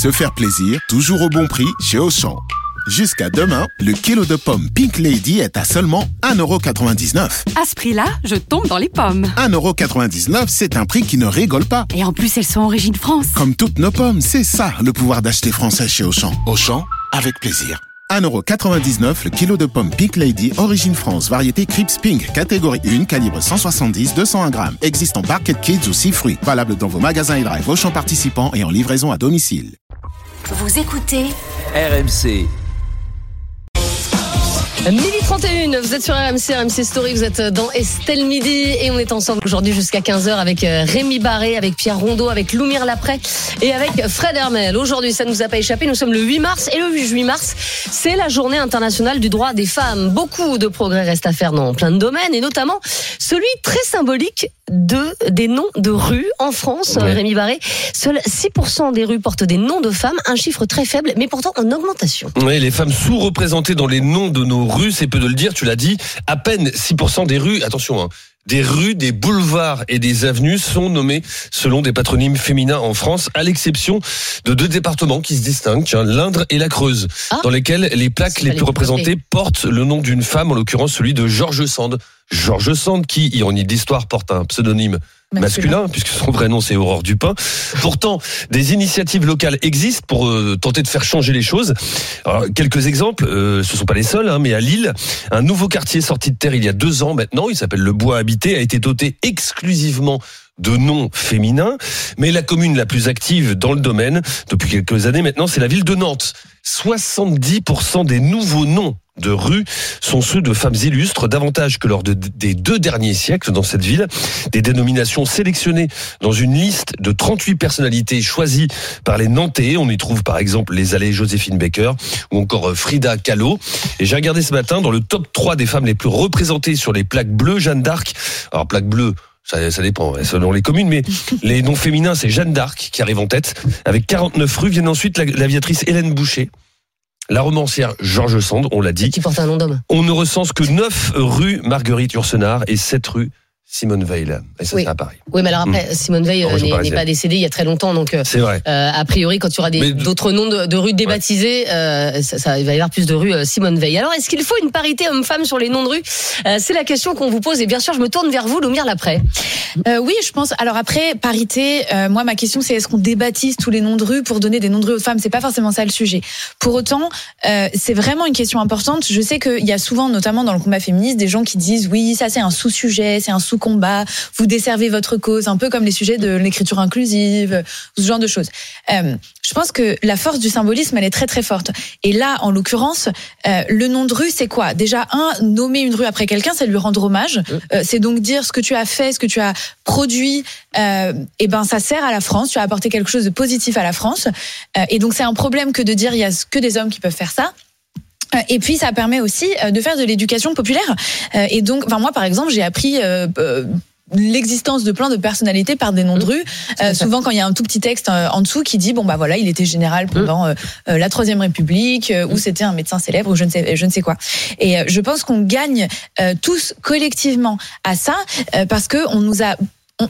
se faire plaisir, toujours au bon prix chez Auchan. Jusqu'à demain, le kilo de pommes Pink Lady est à seulement 1,99€. À ce prix-là, je tombe dans les pommes. 1,99€, c'est un prix qui ne rigole pas. Et en plus, elles sont origine France. Comme toutes nos pommes, c'est ça le pouvoir d'acheter français chez Auchan. Auchan, avec plaisir. 1,99€ le kilo de pommes Pink Lady, origine France, variété Crips Pink, catégorie 1, calibre 170-201 grammes. Existe en Barket Kids ou 6 fruits. Valable dans vos magasins et drive Auchan participants et en livraison à domicile. Vous écoutez RMC. Midi 31, vous êtes sur RMC, RMC Story, vous êtes dans Estelle Midi et on est ensemble aujourd'hui jusqu'à 15h avec euh, Rémi Barré, avec Pierre Rondeau, avec Loumir Lapré et avec Fred Hermel. Aujourd'hui, ça ne nous a pas échappé, nous sommes le 8 mars et le 8 mars, c'est la journée internationale du droit des femmes. Beaucoup de progrès restent à faire dans plein de domaines et notamment celui très symbolique de des noms de rues en France, Ouais. Rémi Barré. Seuls 6% des rues portent des noms de femmes, un chiffre très faible mais pourtant en augmentation. Oui, les femmes sous-représentées dans les noms de nos rues, c'est peu de le dire, tu l'as dit, à peine 6% des rues, attention, hein, des rues, des boulevards et des avenues sont nommées selon des patronymes féminins en France, à l'exception de deux départements qui se distinguent, l'Indre et la Creuse, Ah. dans lesquels les plaques les plus représentées portent le nom d'une femme, en l'occurrence celui de Georges Sand. Georges Sand, qui, ironie de l'histoire, porte un pseudonyme masculin, puisque son vrai nom c'est Aurore Dupin. Pourtant, des initiatives locales existent pour euh, tenter de faire changer les choses. Alors, quelques exemples, euh, ce sont pas les seuls, hein, mais à Lille, un nouveau quartier sorti de terre il y a deux ans maintenant, il s'appelle le Bois Habité, a été doté exclusivement de noms féminins, mais la commune la plus active dans le domaine depuis quelques années maintenant, c'est la ville de Nantes. 70% des nouveaux noms de rues sont ceux de femmes illustres, davantage que lors de- des deux derniers siècles dans cette ville. Des dénominations sélectionnées dans une liste de 38 personnalités choisies par les Nantais. On y trouve par exemple les allées Joséphine Baker ou encore euh, Frida Kahlo. Et j'ai regardé ce matin dans le top 3 des femmes les plus représentées sur les plaques bleues Jeanne d'Arc. Alors plaque bleue, ça, ça dépend selon les communes, mais les noms féminins, c'est Jeanne d'Arc qui arrive en tête. Avec 49 rues, viennent ensuite la- l'aviatrice Hélène Boucher, la romancière Georges Sand, on l'a dit. Qui porte un nom d'homme. On ne recense que 9 rues Marguerite Yourcenar et 7 rues Simone Veil. Et ça, Oui. c'est à Paris. Oui, mais alors après, Simone Veil euh, n'est pas décédée il y a très longtemps, donc euh, C'est vrai. euh, a priori, quand il y aura des- Mais- d'autres noms de, de rues débaptisées, euh, ça, ça- il va y avoir plus de rues euh, Simone Veil. Alors, est-ce qu'il faut une parité homme-femme sur les noms de rues? Euh, C'est la question qu'on vous pose, et bien sûr, je me tourne vers vous, Loumir Lapré. Euh, oui, je pense. Alors après, parité, euh, moi, ma question, c'est est-ce qu'on débaptise tous les noms de rues pour donner des noms de rues aux femmes? C'est pas forcément ça le sujet. Pour autant, euh, c'est vraiment une question importante. Je sais qu'il y a souvent, notamment dans le combat féministe, des gens qui disent oui, ça c'est un sous-sujet, c'est un sous-combat, vous desservez votre cause, un peu comme les sujets de l'écriture inclusive, ce genre de choses. Euh, je pense que la force du symbolisme, elle est très très forte. Et là, en l'occurrence, euh, le nom de rue, c'est quoi? Déjà, un, nommer une rue après quelqu'un, c'est lui rendre hommage. Euh, c'est donc dire ce que tu as fait, ce que tu as produit. Et ben, ça sert à la France. Tu as apporté quelque chose de positif à la France. Et donc, c'est un problème que de dire il y a que des hommes qui peuvent faire ça. Euh, Et puis ça permet aussi euh, de faire de l'éducation populaire. Euh, Et donc, enfin moi par exemple, j'ai appris euh, euh, l'existence de plein de personnalités par des noms de rue. Euh, souvent, quand il y a un tout petit texte en dessous qui dit bon bah voilà, il était général pendant euh, euh, la Troisième République, euh, ou c'était un médecin célèbre, ou je ne sais, je ne sais quoi. Et je pense qu'on gagne tous collectivement à ça parce que on nous a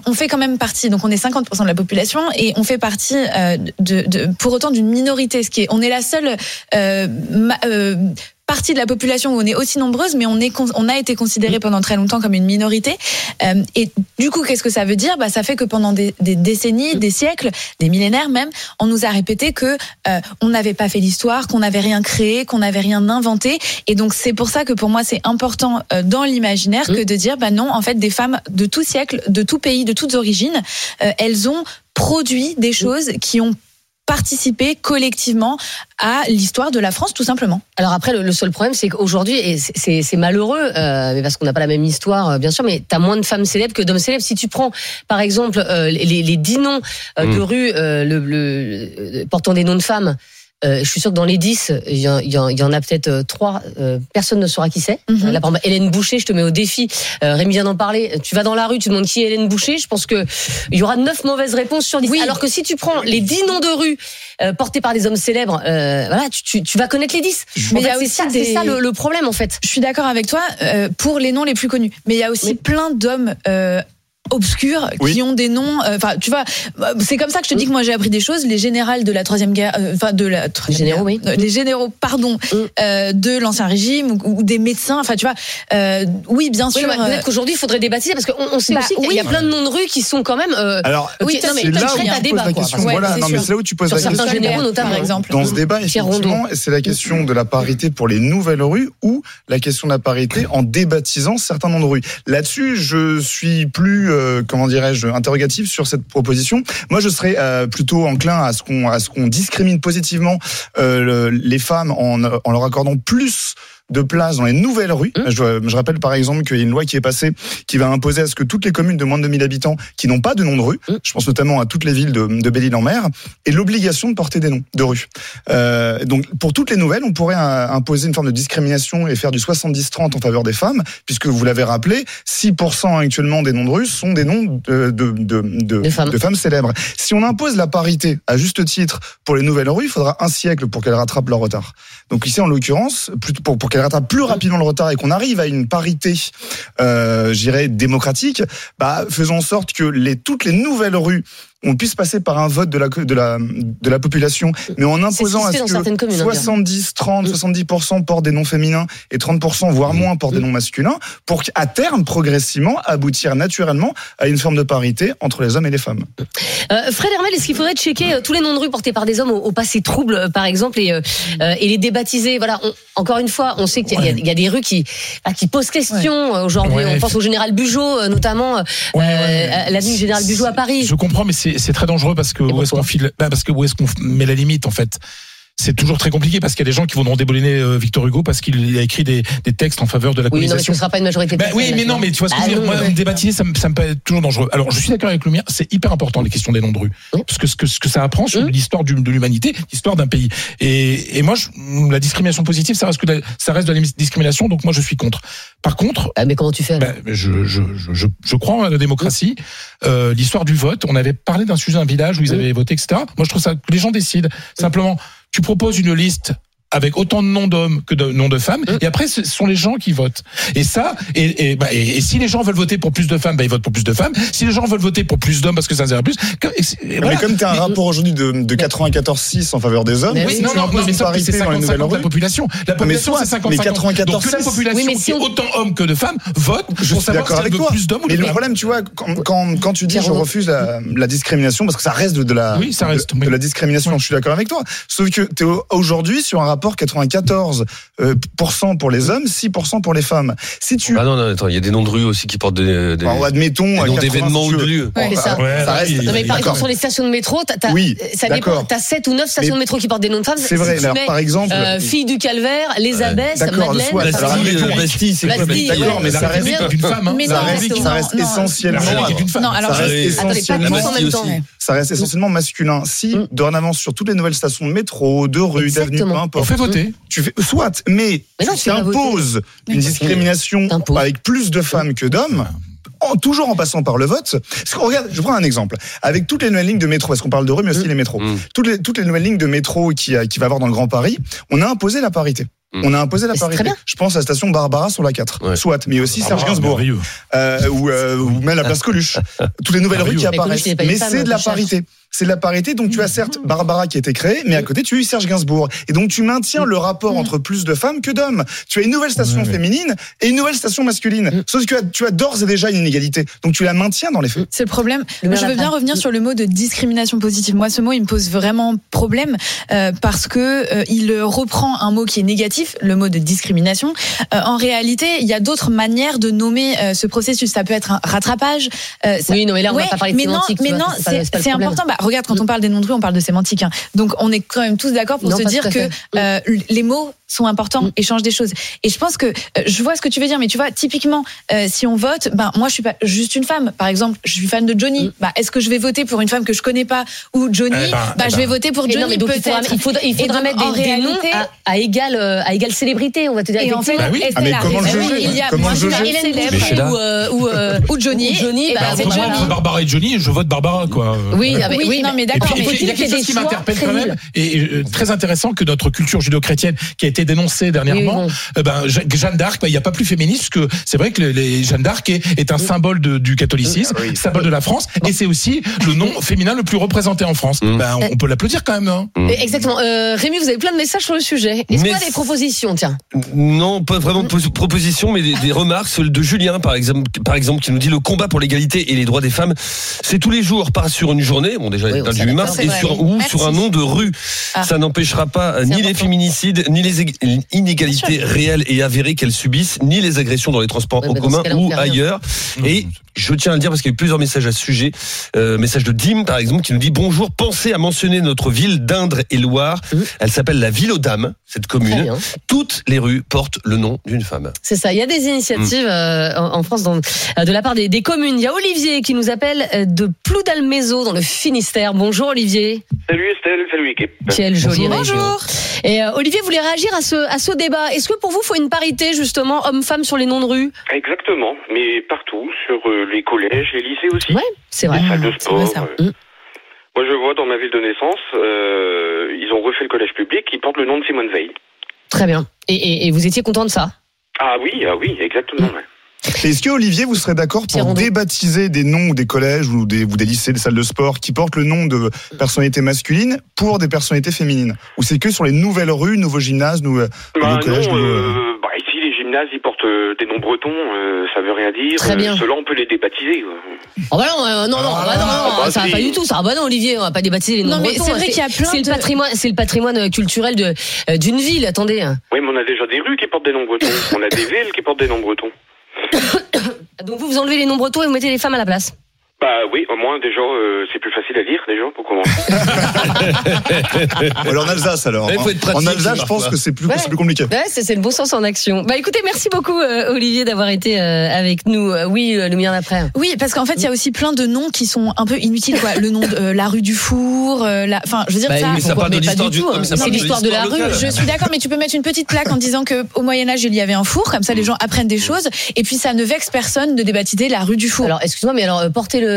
on- fait quand même partie, donc on est 50% de la population et on fait partie euh, de, de pour autant d'une minorité, ce qui est, on est la seule euh, ma- euh, partie de la population où on est aussi nombreuse, mais on est on a été considéré pendant très longtemps comme une minorité. Euh, et du coup, qu'est-ce que ça veut dire? Bah, ça fait que pendant des, des décennies, des siècles, des millénaires même, on nous a répété que euh, on n'avait pas fait l'histoire, qu'on n'avait rien créé, qu'on n'avait rien inventé. Et donc c'est pour ça que pour moi c'est important euh, dans l'imaginaire que de dire bah non, en fait des femmes de tout siècle, de tout pays, de toutes origines, elles ont produit des choses qui ont participé collectivement à l'histoire de la France tout simplement. Alors après, le, le seul problème, c'est qu'aujourd'hui, et c'est- malheureux, euh, mais parce qu'on n'a pas la même histoire, euh, bien sûr, mais tu as moins de femmes célèbres que d'hommes célèbres. Si tu prends, par exemple, euh, les, les dix noms euh, de Mm. rues euh, le, le- euh, portant des noms de femmes, euh, je suis sûr que dans les 10, il y, en- il y a peut-être euh, trois. euh, personne ne saura qui c'est. Mhm. Là, par exemple, Hélène Boucher, je te mets au défi. Euh, Rémi vient d'en parler. Tu vas dans la rue, tu demandes qui est Hélène Boucher. Je pense que il y aura neuf mauvaises réponses sur 10. Oui. Alors que si tu prends les 10 noms de rue portés par des hommes célèbres, voilà, tu, tu, tu vas connaître les 10. Mais En il y fait, a c'est aussi ça, des- c'est ça le, le problème en fait. Je suis d'accord avec toi pour les noms les plus connus, mais il y a aussi Oui. plein d'hommes obscurs Oui. qui ont des noms. euh, Enfin, tu vois, euh, c'est comme ça que je te dis que moi j'ai appris des choses. Les générales de la troisième guerre, euh, enfin de la troisième généraux, guerre, oui. euh, les généraux, pardon, Mm. euh, de l'ancien régime ou, ou des médecins. Enfin, tu vois, euh, oui, bien Oui, sûr. mais euh, peut-être qu'aujourd'hui, il faudrait débaptiser parce qu'on on sait Bah, aussi qu'il y a oui. plein de noms de rues qui sont quand même. euh, Alors, Oui, non, mais c'est là où tu poses débat, la question. Ouais, voilà, c'est non, mais c'est là où tu poses Sur la certains question. généraux, notamment. par exemple. Dans ce débat, effectivement, c'est la question de la parité pour les nouvelles rues ou la question de la parité en débaptisant certains noms de rues. Là-dessus, je suis plus, euh, comment dirais-je, interrogatif sur cette proposition. Moi, je serais euh, plutôt enclin à ce qu'on discrimine positivement euh, le- les femmes en, en leur accordant plus de place dans les nouvelles rues. Mmh. Je, je rappelle par exemple qu'il y a une loi qui est passée qui va imposer à ce que toutes les communes de moins de 2000 habitants qui n'ont pas de nom de rue, Mmh. je pense notamment à toutes les villes de, de Belle-Île-en-Mer, aient l'obligation de porter des noms de rue. Euh, donc pour toutes les nouvelles, on pourrait euh, imposer une forme de discrimination et faire du 70-30 en faveur des femmes, puisque vous l'avez rappelé, 6% actuellement des noms de rue sont des noms de, de, de, de, De femmes. célèbres. Si on impose la parité à juste titre pour les nouvelles rues, il faudra un siècle pour qu'elles rattrapent leur retard. Donc ici, en l'occurrence, plutôt pour, pour qu'elles rattrapent plus rapidement le retard et qu'on arrive à une parité, euh, j'irais démocratique, bah, faisons en sorte que les, toutes les nouvelles rues on puisse passer par un vote de la de la de la population, mais en imposant à ce que certaines communes, hein, 70, 30, 70% portent des noms féminins et 30% voire moins portent des noms masculins, pour qu'à terme, progressivement, aboutir naturellement à une forme de parité entre les hommes et les femmes. Euh, Fred Hermel, est-ce qu'il faudrait checker euh, tous les noms de rues portés par des hommes au, au passé trouble, euh, par exemple, et, et les débaptiser? Voilà. on- encore une fois, on sait qu'il y, a- il y a des rues qui, bah, qui posent question euh, aujourd'hui. Ouais. On pense au général Bugeaud, notamment euh, Ouais, ouais. à l'avenue Général Bugeaud à Paris. Je comprends, mais c'est c'est très dangereux parce que où est-ce qu'on file bah, Parce que où est-ce qu'on met la limite en fait? C'est toujours très compliqué parce qu'il y a des gens qui voudront débouliner euh, Victor Hugo parce qu'il a écrit des, des textes en faveur de la Oui, non, mais ce colonisation. ne sera pas une majorité. Ben oui, mais non, mais tu vois ce que Ah, je veux dire. non, Moi, ouais. débaptiser, ça me, ça me paraît toujours dangereux. Alors, je suis d'accord avec Lumière, c'est hyper important les questions des noms de rue, parce que ce que, ce que ça apprend sur Mhm. l'histoire de l'humanité, l'histoire d'un pays. Et, et moi, je- la discrimination positive, ça reste que la- ça reste de la discrimination, donc moi, je suis contre. Par contre, Ah, mais comment tu fais ben, je, je, je, je, je crois à la démocratie. Euh, L'histoire du vote, on avait parlé d'un sujet, un village où ils avaient voté, etc. Moi, je trouve ça que les gens décident. Simplement, tu proposes une liste avec autant de noms d'hommes que de noms de femmes, et après ce sont les gens qui votent. Et ça, et, et, bah, et, et si les gens veulent voter pour plus de femmes, bah, ils votent pour plus de femmes. Si les gens veulent voter pour plus d'hommes parce que ça sert plus, que- et c'est- et voilà. Mais comme tu as un rapport aujourd'hui de, de 94-6 en faveur des hommes, Mais Oui, non, non, non, mais une sauf que c'est parité dans les 50 nouvelles 50 la population. La mais population, soit, c'est 50 mais 50 Donc que la 94, population, Oui, mais si on- autant hommes que de femmes, vote je pour suis savoir d'accord si avec veut toi. plus d'hommes ou Mais le problème, tu vois, quand, quand, quand tu dis je refuse la, la discrimination, parce que ça reste de, de la, Oui, ça reste, de, oui. de la discrimination, je suis d'accord avec toi. Sauf que tu es aujourd'hui sur un rapport 94% euh, pour les hommes, 6% pour les femmes. Si tu, Ah non, non, attends, il y a des noms de rues aussi qui portent des, des, Bon, admettons, des noms 80, d'événements si ou de lieux. C'est ça. Ouais, ça reste-. Non, mais par exemple, sur les stations de métro, t'as, Oui, ça dépend. d'accord. T'as 7 ou 9 stations Mais- de métro qui portent des noms de femmes. C'est vrai. Si tu Alors, mets, par exemple, euh, Fille du Calvaire, Les Abbesses, Madeleine. alors, Bastille, admettons- euh, Bastille, c'est quoi D'accord, mais ça reste- femme. ça reste, essentiellement, femme. Non, alors ça reste Attendez, pas essentiellement, tous en même temps. ça reste essentiellement masculin. Si Mm. dorénavant sur toutes les nouvelles stations de métro, de rue, d'avenue, peu importe, fait voter. tu fais soit, mais, Mais non, tu tu vas voter. imposes une discrimination T'imposes. avec plus de femmes que d'hommes. En, toujours en passant par le vote. Parce qu'on regarde, je prends un exemple. Avec toutes les nouvelles lignes de métro, parce qu'on parle de rue, mais aussi les métros. Mm. Toutes les, toutes les nouvelles lignes de métro qui, qui va y avoir dans le Grand Paris, on a imposé la parité. Mm. On a imposé la parité. très bien. Je pense à la station Barbara sur la 4. Ouais. Soit, mais aussi Serge Ah, Gainsbourg. Euh, ou, euh, ou même la place Coluche. Toutes les nouvelles rues qui apparaissent. Mais c'est de la parité. C'est de la parité. Donc tu as certes Barbara qui a été créée, mais à côté tu as eu Serge Gainsbourg. Et donc tu maintiens le rapport entre plus de femmes que d'hommes. Tu as une nouvelle station Ouais, ouais. féminine et une nouvelle station masculine. Sauf que tu as, d'ores et déjà une inégalité. Donc tu la maintiens dans les faits. C'est le problème. Le je veux bien revenir sur le mot de discrimination positive. Moi, ce mot, il me pose vraiment problème euh, parce que euh, il reprend un mot qui est négatif, le mot de discrimination. Euh, en réalité, il y a d'autres manières de nommer euh, ce processus. Ça peut être un rattrapage. euh, ça- Oui, non, mais là, on Ouais, va pas parler de mais non, sémantique. mais vois, non, c'est important. Bah, regarde, quand on parle des noms de rue, on parle de sémantique. hein. Donc, on est quand même tous d'accord pour Non, se dire que fait. euh, les mots sont importants Mm. et changent des choses. Et je pense que euh, je vois ce que tu veux dire, mais tu vois, typiquement, euh, si on vote, ben moi, je suis pas juste une femme. Par exemple, je suis fan de Johnny. Mm. Bah, est-ce que je vais voter pour une femme que je connais pas ou Johnny Eh ben, Bah, eh je ben. vais voter pour Et Johnny non, mais donc, il faudra, peut-être. il faudra, il Et faudra donc, mettre en des, des noms réalité- à, à égale, euh, à égale célébrité, on va te dire. Et en fait. Bah oui. Estelle Ah, mais comment le juger Il y a moi, je Hélène Célèbre ou, Johnny. ou Johnny, Et bah, ben, c'est. Franchement, entre Barbara et Johnny, je vote Barbara, quoi. Oui, ah, Oui, non, mais d'accord. il y a quelque qu'il chose qui m'interpelle quand même, et euh, très intéressant que notre culture judéo-chrétienne, qui a été dénoncée dernièrement, eh ben, Je- Jeanne d'Arc, ben, il n'y a pas plus féministe que c'est vrai que les, Jeanne d'Arc est, un symbole de- du catholicisme, symbole de la France, et c'est aussi le nom féminin le plus représenté en France. Mm. Ben, on, on peut l'applaudir quand même, non Et Exactement. Euh, Rémi, vous avez plein de messages sur le sujet. Est-ce a des propositions, tiens Non, pas vraiment de pos- proposition, mais des, remarques. Celle de Julien, par exemple, par exemple, qui nous dit le combat pour l'égalité et les droits des femmes, c'est tous les jours, pas sur une journée, bon Oui, il y a on du s'est 8 d'accord, mars, c'est et sur, ou Merci. sur un nom de rue. Ah. Ça n'empêchera pas euh, ni les féminicides, ni les ég- inégalités réelles et avérées qu'elles subissent, ni les agressions dans les transports en dans commun ou ailleurs. Et je tiens à le dire parce qu'il y a eu plusieurs messages à ce sujet. Euh, message de Dim, par exemple, qui nous dit bonjour, pensez à mentionner notre ville d'Indre et Loire. Mhm. Elle s'appelle la Ville aux Dames, cette commune. Toutes les rues portent le nom d'une femme. C'est ça. Il y a des initiatives euh, en, en France dans- euh, de la part des, des communes. Il y a Olivier qui nous appelle de Ploudalmézo dans le Finistère. Bonjour Olivier. Salut Estelle, salut l'équipe. Quelle jolie Bonjour. région. Et euh, Olivier voulait réagir à ce, à ce débat? Est-ce que pour vous, il faut une parité justement homme-femme sur les noms de rue? Exactement, mais partout, sur euh, les collèges, les lycées aussi, Ouais, c'est vrai. les salles de vrai, sport. ça. euh. Mm. Moi je vois dans ma ville de naissance, euh, ils ont refait le collège public, qui porte le nom de Simone Veil. Très bien. Et, et- et vous étiez content de ça? Ah oui, ah oui, exactement. Mm. Est-ce que Olivier, vous serez d'accord Pierre pour Rondeau. débaptiser des noms ou des collèges ou des, ou des lycées, des salles de sport qui portent le nom de personnalités masculines pour des personnalités féminines? Ou c'est que sur les nouvelles rues, nouveaux gymnases, nouveaux, Bah nouveaux collèges non, nouveaux- euh, bah ici les gymnases ils portent euh, des noms bretons, euh, ça veut rien dire. Très bien. Ceux-là on peut les débaptiser. quoi. Oh bah non, euh, non, non, Ah, bah non, non, bah ça va pas du tout. Ça va pas non, Olivier, on va pas débaptiser les noms Non, mais bretons, c'est hein. vrai qu'il y a plein C'est le de- patrimoine, c'est le patrimoine culturel de euh, d'une ville. Attendez. Oui, mais on a déjà des rues qui portent des noms bretons. on a des villes qui portent des noms bretons. Donc vous vous enlevez les noms bretons et vous mettez les femmes à la place. Bah oui, au moins déjà euh, c'est plus facile à lire déjà pour commencer. Alors en Alsace alors. Mais il faut être pratique, en Alsace, je pense que c'est plus, Ouais. c'est plus compliqué. Ouais, c'est c'est le bon sens en action. Bah écoutez, merci beaucoup euh, Olivier d'avoir été euh, avec nous. Euh, oui, euh, Lumière d'après. Oui, parce qu'en fait, il y a aussi plein de noms qui sont un peu inutiles, quoi. Le nom de euh, la rue du Four, euh, la, enfin, je veux dire Bah, ça. Mais ça pourquoi parle de l'histoire du du, tout, hein. ça C'est l'histoire de la rue. locale. Je suis d'accord, mais tu peux mettre une petite plaque en disant que au Moyen Âge il y avait un four, comme ça les gens apprennent des choses, et puis ça ne vexe personne de débaptiser la rue du four. Alors, excuse-moi, mais alors, euh, porter le,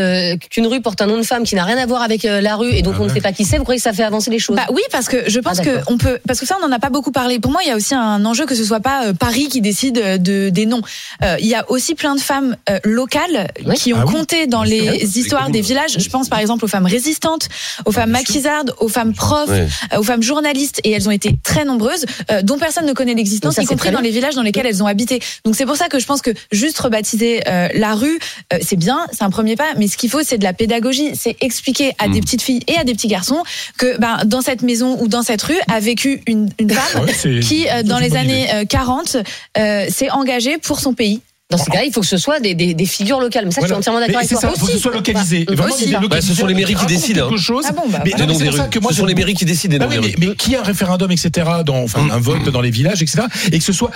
qu'une rue porte un nom de femme qui n'a rien à voir avec euh, la rue et dont on ne sait pas qui c'est, vous croyez que ça fait avancer les choses? Bah oui, parce que je pense Ah, que on peut, parce que ça on n'en a pas beaucoup parlé. Pour moi, il y a aussi un enjeu que ce soit pas euh, Paris qui décide euh, de des noms. Euh, il y a aussi plein de femmes euh, locales Oui. qui ont Ah oui. compté dans les histoires des villages. Je pense par exemple aux femmes résistantes, aux femmes maquisardes, aux femmes profs, euh, aux femmes journalistes, et elles ont été très nombreuses, euh, dont personne ne connaît Donc l'existence, y compris dans les villages dans lesquels elles ont habité. Donc c'est pour ça que je pense que juste rebaptiser euh, la rue, euh, c'est bien, c'est un premier pas, mais ce qu'il faut, c'est de la pédagogie, c'est expliquer à des Mm. petites filles et à des petits garçons que ben, dans cette maison ou dans cette rue a vécu une, une femme Ouais, qui, euh, dans les années idée. euh, 40, euh, s'est engagée pour son pays. Dans ce cas-là, il faut que ce soit des, des, des figures locales. Mais ça, je suis Voilà. entièrement d'accord Mais avec toi. ça, faut que ce soit localisé. Bah, Bah, ce sont les mairies qui décident, quelque hein. chose. Ah bon, bah, Mais voilà. Non, des rues. que moi, Ce sont les mairies qui décident des Ah noms oui, des mais, rues. mais qui a un référendum, etc., dans, enfin, un vote dans les villages, etc., et que ce soit,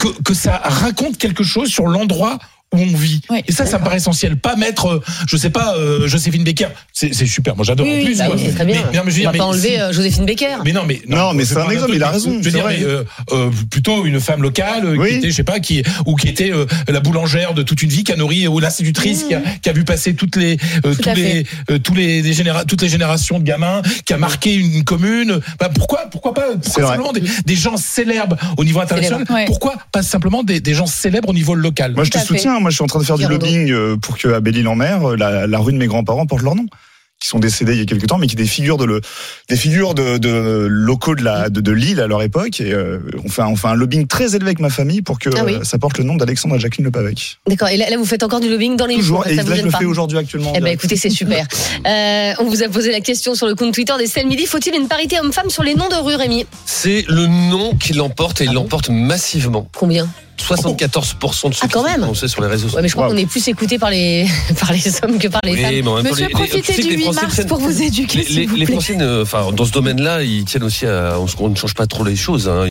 que, que ça raconte quelque chose sur l'endroit où on vit. Oui. et ça, ça me paraît essentiel. Pas mettre, euh, je sais pas, euh, Joséphine Baker. C'est c'est super. Moi, j'adore Oui, en plus. Bah oui, c'est très bien. Mais, non, mais je veux on va dire, mais pas enlever si- euh, Joséphine Baker. mais non, mais Non, mais c'est un exemple, il a raison, Je veux dire, mais, euh, euh, plutôt une femme locale Oui. qui était, je sais pas, qui ou qui était euh, la boulangère de toute une vie, qui a nourri ou l'institutrice, qui, a, qui a vu passer toutes les euh, tous les euh, tous les, les généra- toutes les générations de gamins, qui a marqué une commune. Bah, pourquoi pourquoi pas pourquoi simplement des, des gens célèbres au niveau international? Pourquoi pas simplement des, des gens célèbres au niveau local? Moi, je te à Moi, je suis en train de faire du Pierre lobbying euh, pour que à Belle-Île-en-Mer, euh, la, la rue de mes grands-parents porte leur nom qui sont décédés il y a quelques temps, mais qui des figures de le, des figures de, de locaux de la de, de Lille à leur époque. Et euh, on fait un, on fait un lobbying très élevé avec ma famille pour que Ah oui. ça porte le nom d'Alexandre et Jacqueline Le Pavec. D'accord. Et là, là, vous faites encore du lobbying dans les Toujours. Et ça là, vous je le fais aujourd'hui actuellement. en Eh ben écoutez, c'est super. Euh, on vous a posé la question sur le compte Twitter d'Estelle Midi. Faut-il une parité homme-femme sur les noms de rue, Rémi? C'est le nom qui l'emporte et il Ah bon l'emporte massivement. Combien? 74% de ceux Ah, quand même sur les réseaux Ouais, sociaux. mais je crois Wow. qu'on est plus écouté par les, par les hommes que par les Oui, femmes. Monsieur, les- les- profitez que du les 8 Français mars prennent- pour vous éduquer, Les, vous les plaît. Français, ne- enfin, dans ce domaine-là, ils tiennent aussi à, on ne change pas trop les choses. hein.